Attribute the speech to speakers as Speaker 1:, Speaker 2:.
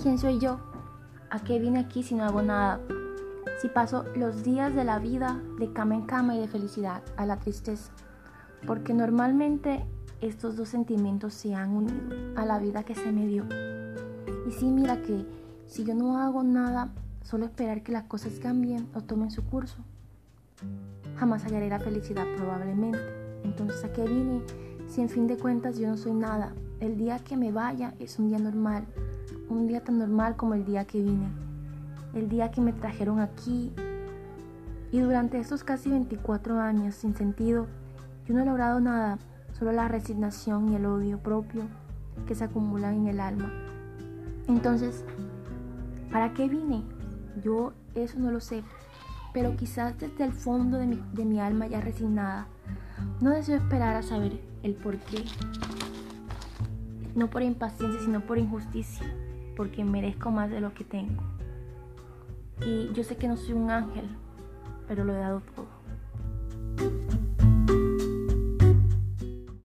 Speaker 1: ¿Quién soy yo? ¿A qué vine aquí si no hago nada? Si paso los días de la vida de cama en cama y de felicidad a la tristeza. Porque normalmente estos dos sentimientos se han unido a la vida que se me dio. Y sí, mira que si yo no hago nada, solo esperar que las cosas cambien o tomen su curso, jamás hallaré la felicidad probablemente. Entonces, ¿a qué vine? Si en fin de cuentas yo no soy nada. El día que me vaya es un día normal, un día tan normal como el día que vine, el día que me trajeron aquí. Y durante estos casi 24 años sin sentido, yo no he logrado nada, solo la resignación y el odio propio que se acumulan en el alma. Entonces, ¿para qué vine? Yo eso no lo sé, pero quizás desde el fondo de mi, de mi alma ya resignada, no deseo esperar a saber el por qué. No por impaciencia, sino por injusticia, porque merezco más de lo que tengo. Y yo sé que no soy un ángel, pero lo he dado todo.